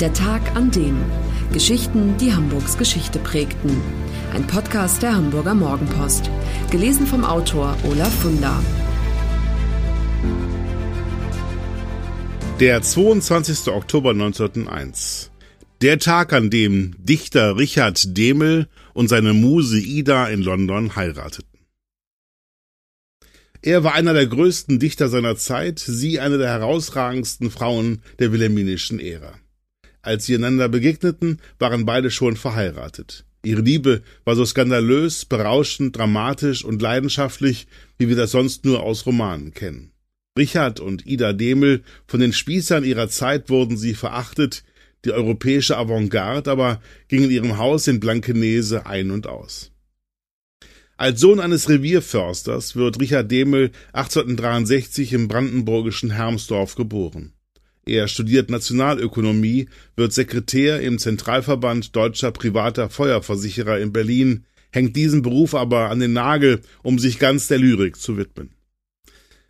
Der Tag an dem. Geschichten, die Hamburgs Geschichte prägten. Ein Podcast der Hamburger Morgenpost. Gelesen vom Autor Olaf Funder. Der 22. Oktober 1901. Der Tag, an dem Dichter Richard Demel und seine Muse Ida in London heirateten. Er war einer der größten Dichter seiner Zeit, sie eine der herausragendsten Frauen der wilhelminischen Ära. Als sie einander begegneten, waren beide schon verheiratet. Ihre Liebe war so skandalös, berauschend, dramatisch und leidenschaftlich, wie wir das sonst nur aus Romanen kennen. Richard und Ida Demel, von den Spießern ihrer Zeit wurden sie verachtet, die europäische Avantgarde aber ging in ihrem Haus in Blankenese ein und aus. Als Sohn eines Revierförsters wird Richard Demel 1863 im brandenburgischen Hermsdorf geboren. Er studiert Nationalökonomie, wird Sekretär im Zentralverband deutscher privater Feuerversicherer in Berlin, hängt diesen Beruf aber an den Nagel, um sich ganz der Lyrik zu widmen.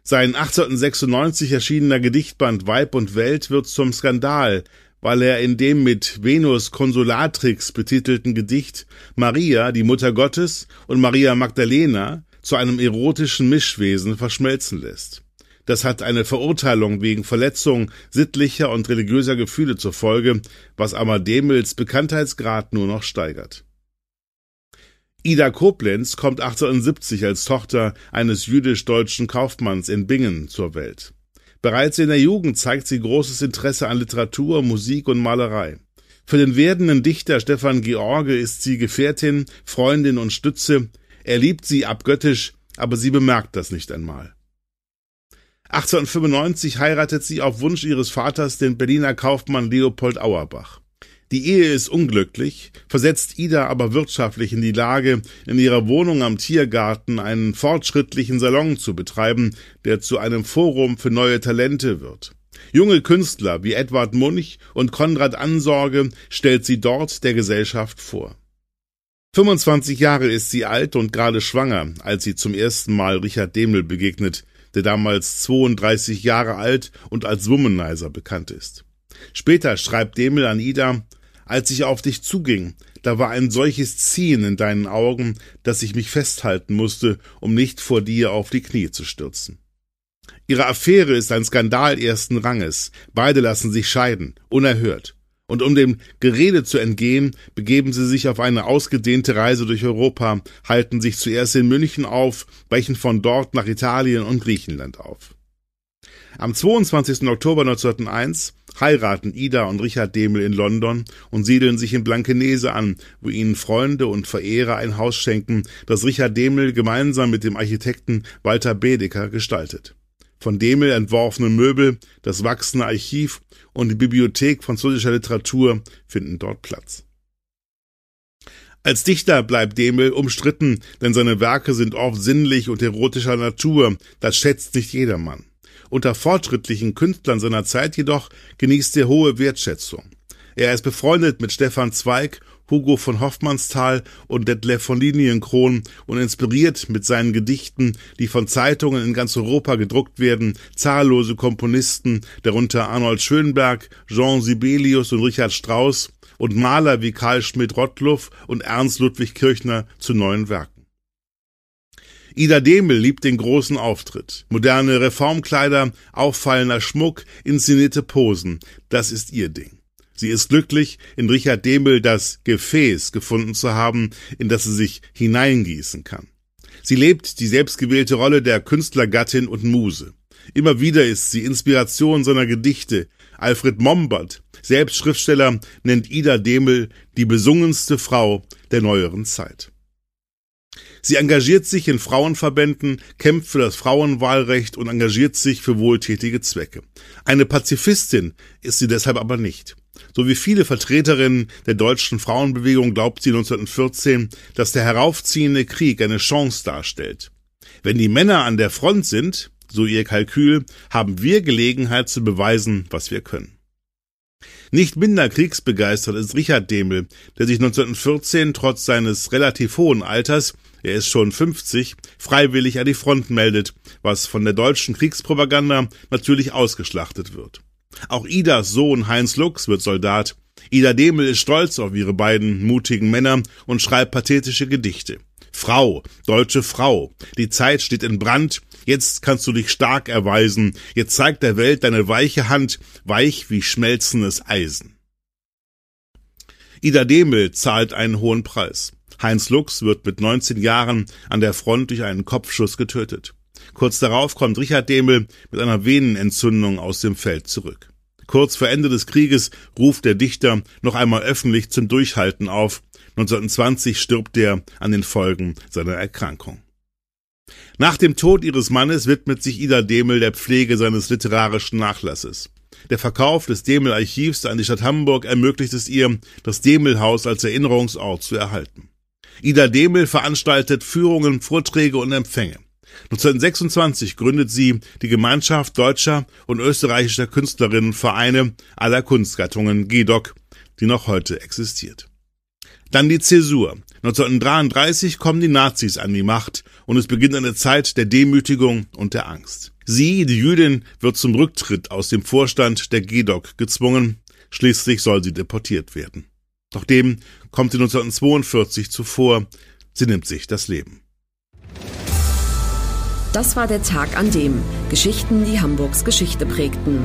Sein 1896 erschienener Gedichtband Weib und Welt wird zum Skandal, weil er in dem mit Venus Consolatrix betitelten Gedicht Maria, die Mutter Gottes, und Maria Magdalena zu einem erotischen Mischwesen verschmelzen lässt. Das hat eine Verurteilung wegen Verletzung sittlicher und religiöser Gefühle zur Folge, was Amademels Bekanntheitsgrad nur noch steigert. Ida Koblenz kommt 1870 als Tochter eines jüdisch-deutschen Kaufmanns in Bingen zur Welt. Bereits in der Jugend zeigt sie großes Interesse an Literatur, Musik und Malerei. Für den werdenden Dichter Stefan George ist sie Gefährtin, Freundin und Stütze. Er liebt sie abgöttisch, aber sie bemerkt das nicht einmal. 1895 heiratet sie auf Wunsch ihres Vaters den Berliner Kaufmann Leopold Auerbach. Die Ehe ist unglücklich, versetzt Ida aber wirtschaftlich in die Lage, in ihrer Wohnung am Tiergarten einen fortschrittlichen Salon zu betreiben, der zu einem Forum für neue Talente wird. Junge Künstler wie Edward Munch und Konrad Ansorge stellt sie dort der Gesellschaft vor. 25 Jahre ist sie alt und gerade schwanger, als sie zum ersten Mal Richard Demel begegnet, der damals 32 Jahre alt und als Womanizer bekannt ist. Später schreibt Demel an Ida, als ich auf dich zuging, da war ein solches Ziehen in deinen Augen, dass ich mich festhalten musste, um nicht vor dir auf die Knie zu stürzen. Ihre Affäre ist ein Skandal ersten Ranges. Beide lassen sich scheiden, unerhört. Und um dem Gerede zu entgehen, begeben sie sich auf eine ausgedehnte Reise durch Europa, halten sich zuerst in München auf, brechen von dort nach Italien und Griechenland auf. Am 22. Oktober 1901 heiraten Ida und Richard Demel in London und siedeln sich in Blankenese an, wo ihnen Freunde und Verehrer ein Haus schenken, das Richard Demel gemeinsam mit dem Architekten Walter Bedecker gestaltet. Von Demel entworfene Möbel, das wachsende Archiv und die Bibliothek französischer Literatur finden dort Platz. Als Dichter bleibt Demel umstritten, denn seine Werke sind oft sinnlich und erotischer Natur, das schätzt nicht jedermann. Unter fortschrittlichen Künstlern seiner Zeit jedoch genießt er hohe Wertschätzung. Er ist befreundet mit Stefan Zweig, Hugo von Hoffmannsthal und Detlef von Linienkron und inspiriert mit seinen Gedichten, die von Zeitungen in ganz Europa gedruckt werden, zahllose Komponisten, darunter Arnold Schönberg, Jean Sibelius und Richard Strauss und Maler wie Karl Schmidt-Rottluff und Ernst Ludwig Kirchner zu neuen Werken. Ida Demel liebt den großen Auftritt. Moderne Reformkleider, auffallender Schmuck, inszenierte Posen. Das ist ihr Ding. Sie ist glücklich, in Richard Demel das Gefäß gefunden zu haben, in das sie sich hineingießen kann. Sie lebt die selbstgewählte Rolle der Künstlergattin und Muse. Immer wieder ist sie Inspiration seiner Gedichte. Alfred Mombert, selbst Schriftsteller, nennt Ida Demel die besungenste Frau der neueren Zeit. Sie engagiert sich in Frauenverbänden, kämpft für das Frauenwahlrecht und engagiert sich für wohltätige Zwecke. Eine Pazifistin ist sie deshalb aber nicht. So wie viele Vertreterinnen der deutschen Frauenbewegung glaubt sie 1914, dass der heraufziehende Krieg eine Chance darstellt. Wenn die Männer an der Front sind, so ihr Kalkül, haben wir Gelegenheit zu beweisen, was wir können. Nicht minder kriegsbegeistert ist Richard Demel, der sich 1914 trotz seines relativ hohen Alters er ist schon 50, freiwillig an die Front meldet, was von der deutschen Kriegspropaganda natürlich ausgeschlachtet wird. Auch Idas Sohn Heinz Lux wird Soldat. Ida Demel ist stolz auf ihre beiden mutigen Männer und schreibt pathetische Gedichte. Frau, deutsche Frau, die Zeit steht in Brand, jetzt kannst du dich stark erweisen, jetzt zeigt der Welt deine weiche Hand, weich wie schmelzendes Eisen. Ida Demel zahlt einen hohen Preis. Heinz Lux wird mit 19 Jahren an der Front durch einen Kopfschuss getötet. Kurz darauf kommt Richard Demel mit einer Venenentzündung aus dem Feld zurück. Kurz vor Ende des Krieges ruft der Dichter noch einmal öffentlich zum Durchhalten auf. 1920 stirbt er an den Folgen seiner Erkrankung. Nach dem Tod ihres Mannes widmet sich Ida Demel der Pflege seines literarischen Nachlasses. Der Verkauf des Demel-Archivs an die Stadt Hamburg ermöglicht es ihr, das Demel-Haus als Erinnerungsort zu erhalten. Ida Demel veranstaltet Führungen, Vorträge und Empfänge. 1926 gründet sie die Gemeinschaft deutscher und österreichischer Künstlerinnen Vereine aller Kunstgattungen GEDOC, die noch heute existiert. Dann die Zäsur. 1933 kommen die Nazis an die Macht und es beginnt eine Zeit der Demütigung und der Angst. Sie, die Jüdin, wird zum Rücktritt aus dem Vorstand der GEDOC gezwungen. Schließlich soll sie deportiert werden. Doch dem kommt sie 1942 zuvor. Sie nimmt sich das Leben. Das war der Tag an dem Geschichten, die Hamburgs Geschichte prägten.